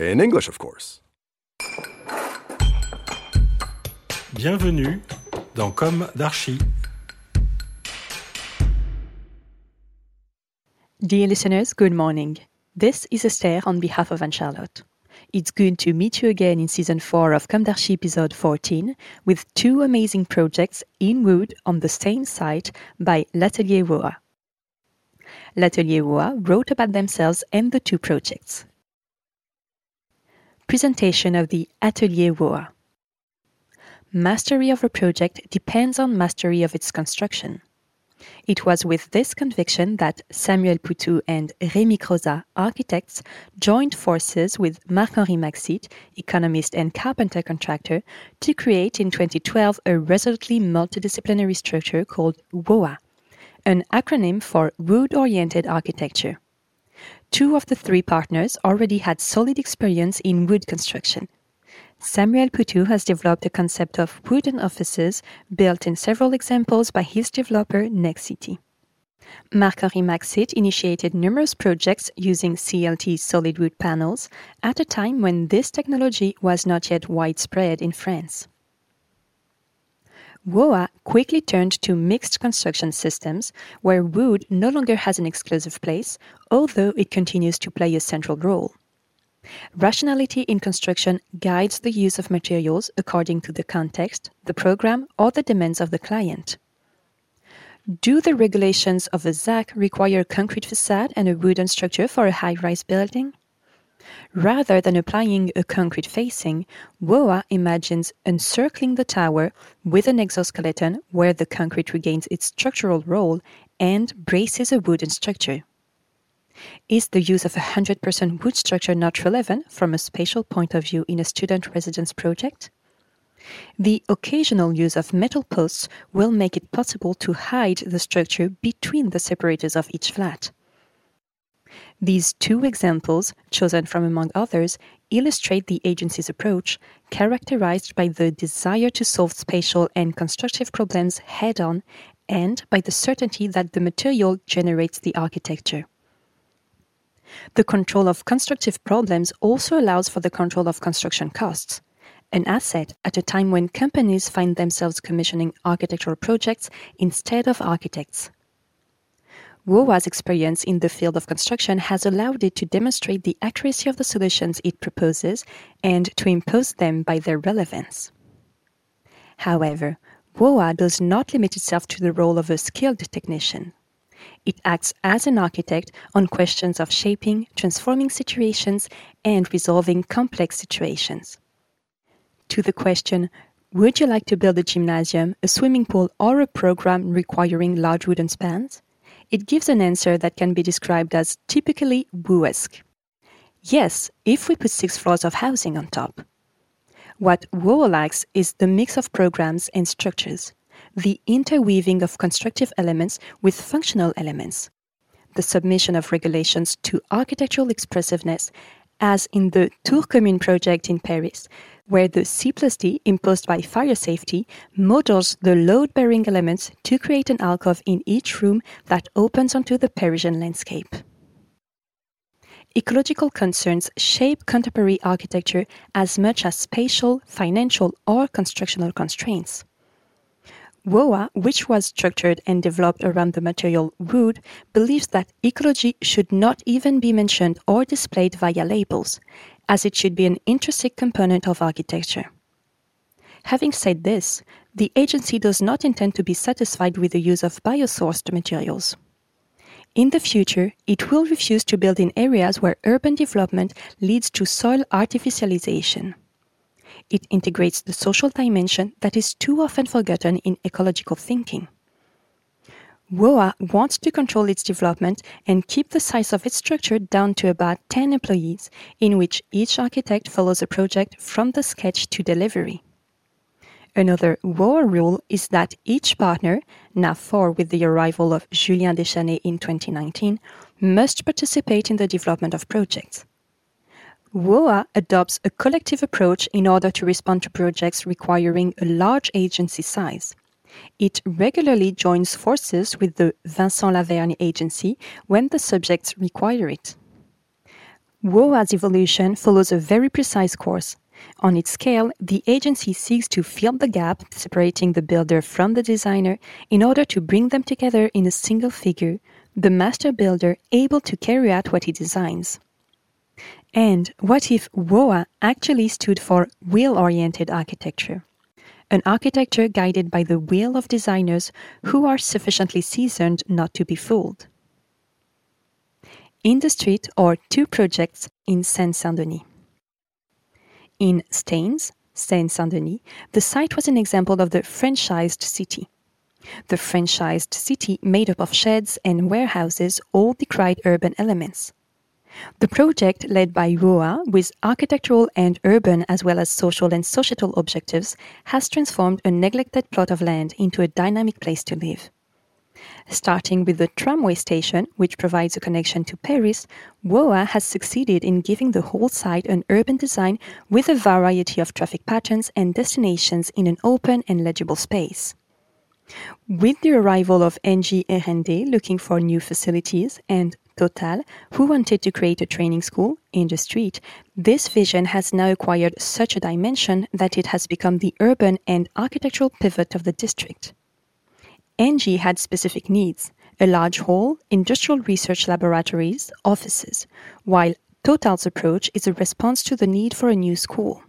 In English, of course. Bienvenue dans Comme d'Archi. Dear listeners, good morning. This is Esther on behalf of Anne Charlotte. It's good to meet you again in season 4 of Comme d'Archi episode 14 with two amazing projects in wood on the same site by L'Atelier Woa. L'Atelier Woa wrote about themselves and the two projects. Presentation of the Atelier Woa. Mastery of a project depends on mastery of its construction. It was with this conviction that Samuel Poutou and Rémi Crozat, architects, joined forces with Marc-Henri Maxit, economist and carpenter contractor, to create in 2012 a resolutely multidisciplinary structure called WOA, an acronym for Wood Oriented Architecture. Two of the three partners already had solid experience in wood construction. Samuel Poutou has developed a concept of wooden offices built in several examples by his developer Nexity. Marc-Henri Maxit initiated numerous projects using CLT solid wood panels at a time when this technology was not yet widespread in France. WOA quickly turned to mixed construction systems where wood no longer has an exclusive place, although it continues to play a central role. Rationality in construction guides the use of materials according to the context, the program, or the demands of the client. Do the regulations of a ZAC require a concrete facade and a wooden structure for a high rise building? Rather than applying a concrete facing, WOA imagines encircling the tower with an exoskeleton where the concrete regains its structural role and braces a wooden structure. Is the use of a 100% wood structure not relevant from a spatial point of view in a student residence project? The occasional use of metal posts will make it possible to hide the structure between the separators of each flat. These two examples, chosen from among others, illustrate the agency's approach, characterized by the desire to solve spatial and constructive problems head on and by the certainty that the material generates the architecture. The control of constructive problems also allows for the control of construction costs, an asset at a time when companies find themselves commissioning architectural projects instead of architects. WOA's experience in the field of construction has allowed it to demonstrate the accuracy of the solutions it proposes and to impose them by their relevance. However, WOA does not limit itself to the role of a skilled technician. It acts as an architect on questions of shaping, transforming situations, and resolving complex situations. To the question, would you like to build a gymnasium, a swimming pool, or a program requiring large wooden spans? It gives an answer that can be described as typically WOESque. Yes, if we put six floors of housing on top. What WOA lacks is the mix of programs and structures the interweaving of constructive elements with functional elements, the submission of regulations to architectural expressiveness, as in the Tour Commune project in Paris, where the C plus D imposed by fire safety models the load bearing elements to create an alcove in each room that opens onto the Parisian landscape. Ecological concerns shape contemporary architecture as much as spatial, financial, or constructional constraints. WOA, which was structured and developed around the material wood, believes that ecology should not even be mentioned or displayed via labels, as it should be an intrinsic component of architecture. Having said this, the agency does not intend to be satisfied with the use of biosourced materials. In the future, it will refuse to build in areas where urban development leads to soil artificialization. It integrates the social dimension that is too often forgotten in ecological thinking. WOA wants to control its development and keep the size of its structure down to about 10 employees, in which each architect follows a project from the sketch to delivery. Another WOA rule is that each partner, now four with the arrival of Julien Deschanel in 2019, must participate in the development of projects. WOA adopts a collective approach in order to respond to projects requiring a large agency size. It regularly joins forces with the Vincent Lavergne agency when the subjects require it. WOA's evolution follows a very precise course. On its scale, the agency seeks to fill the gap separating the builder from the designer in order to bring them together in a single figure, the master builder able to carry out what he designs. And what if WOA actually stood for wheel oriented architecture? An architecture guided by the will of designers who are sufficiently seasoned not to be fooled. In the street are two projects in Seine Saint Denis. In Stains, Seine Saint Denis, the site was an example of the franchised city. The franchised city, made up of sheds and warehouses, all decried urban elements. The project, led by WOA, with architectural and urban as well as social and societal objectives, has transformed a neglected plot of land into a dynamic place to live. Starting with the tramway station, which provides a connection to Paris, WOA has succeeded in giving the whole site an urban design with a variety of traffic patterns and destinations in an open and legible space. With the arrival of Engie R&D looking for new facilities and Total, who wanted to create a training school in the street, this vision has now acquired such a dimension that it has become the urban and architectural pivot of the district. Engie had specific needs a large hall, industrial research laboratories, offices, while Total's approach is a response to the need for a new school.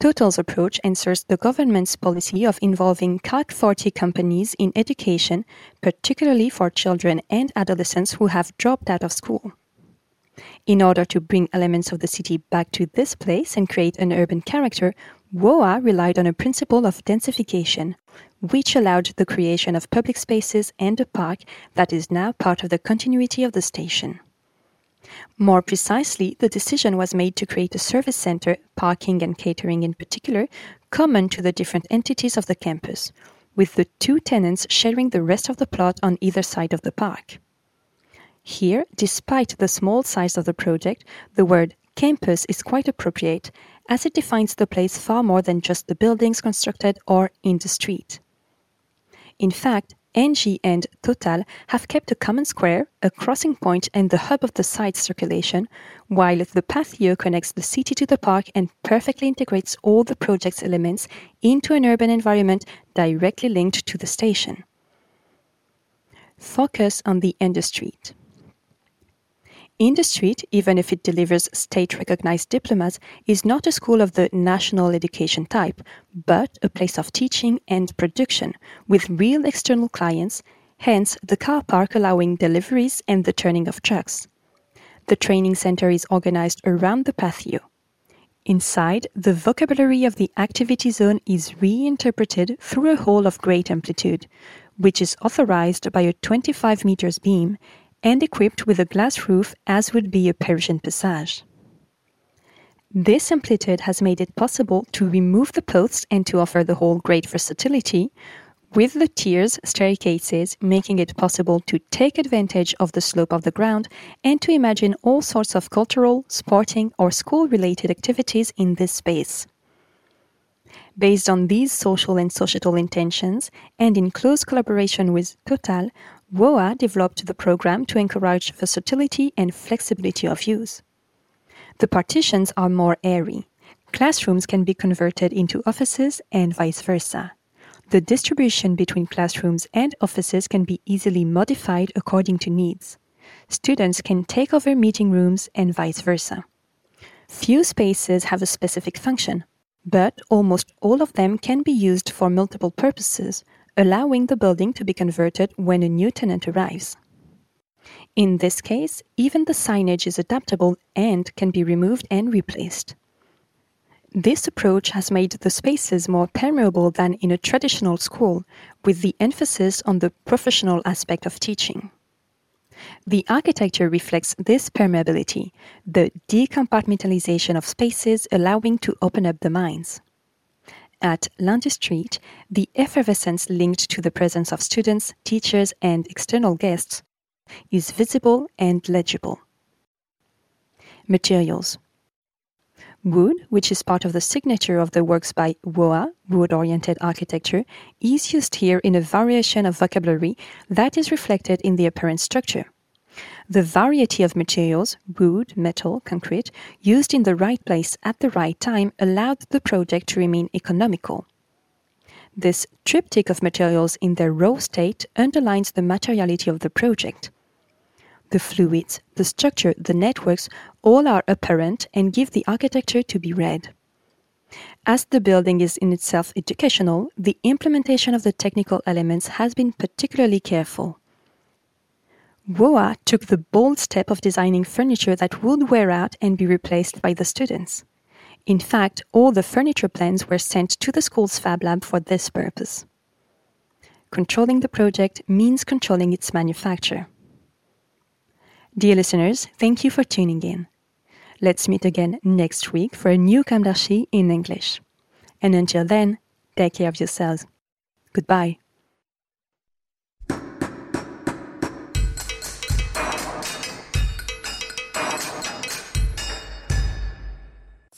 Total's approach answers the government's policy of involving CAC 40 companies in education, particularly for children and adolescents who have dropped out of school. In order to bring elements of the city back to this place and create an urban character, WOA relied on a principle of densification, which allowed the creation of public spaces and a park that is now part of the continuity of the station. More precisely, the decision was made to create a service center, parking and catering in particular, common to the different entities of the campus, with the two tenants sharing the rest of the plot on either side of the park. Here, despite the small size of the project, the word campus is quite appropriate, as it defines the place far more than just the buildings constructed or in the street. In fact, Engie and Total have kept a common square, a crossing point, and the hub of the site's circulation, while the Patio connects the city to the park and perfectly integrates all the project's elements into an urban environment directly linked to the station. Focus on the industry. In the Street, even if it delivers state recognized diplomas, is not a school of the national education type, but a place of teaching and production with real external clients, hence the car park allowing deliveries and the turning of trucks. The training center is organized around the patio. Inside, the vocabulary of the activity zone is reinterpreted through a hall of great amplitude, which is authorized by a 25 meters beam and equipped with a glass roof as would be a Parisian passage. This amplitude has made it possible to remove the posts and to offer the whole great versatility, with the tiers staircases making it possible to take advantage of the slope of the ground and to imagine all sorts of cultural, sporting, or school related activities in this space. Based on these social and societal intentions, and in close collaboration with Total, WOA developed the program to encourage versatility and flexibility of use. The partitions are more airy. Classrooms can be converted into offices and vice versa. the distribution between classrooms and offices can be easily modified according to needs. Students can take over meeting rooms and vice versa. Few spaces have a specific function, but almost all of them can be used for multiple purposes, allowing the building to be converted when a new tenant arrives. In this case, even the signage is adaptable and can be removed and replaced. This approach has made the spaces more permeable than in a traditional school, with the emphasis on the professional aspect of teaching. The architecture reflects this permeability, the decompartmentalization of spaces allowing to open up the minds. At Lundy Street, the effervescence linked to the presence of students, teachers, and external guests is visible and legible. Materials Wood, which is part of the signature of the works by WOA, wood oriented architecture, is used here in a variation of vocabulary that is reflected in the apparent structure. The variety of materials, wood, metal, concrete, used in the right place at the right time allowed the project to remain economical. This triptych of materials in their raw state underlines the materiality of the project. The fluids, the structure, the networks all are apparent and give the architecture to be read. As the building is in itself educational, the implementation of the technical elements has been particularly careful. WOA took the bold step of designing furniture that would wear out and be replaced by the students. In fact, all the furniture plans were sent to the school's Fab Lab for this purpose. Controlling the project means controlling its manufacture. Dear listeners, thank you for tuning in. Let's meet again next week for a new d'Archi in English. And until then, take care of yourselves. Goodbye.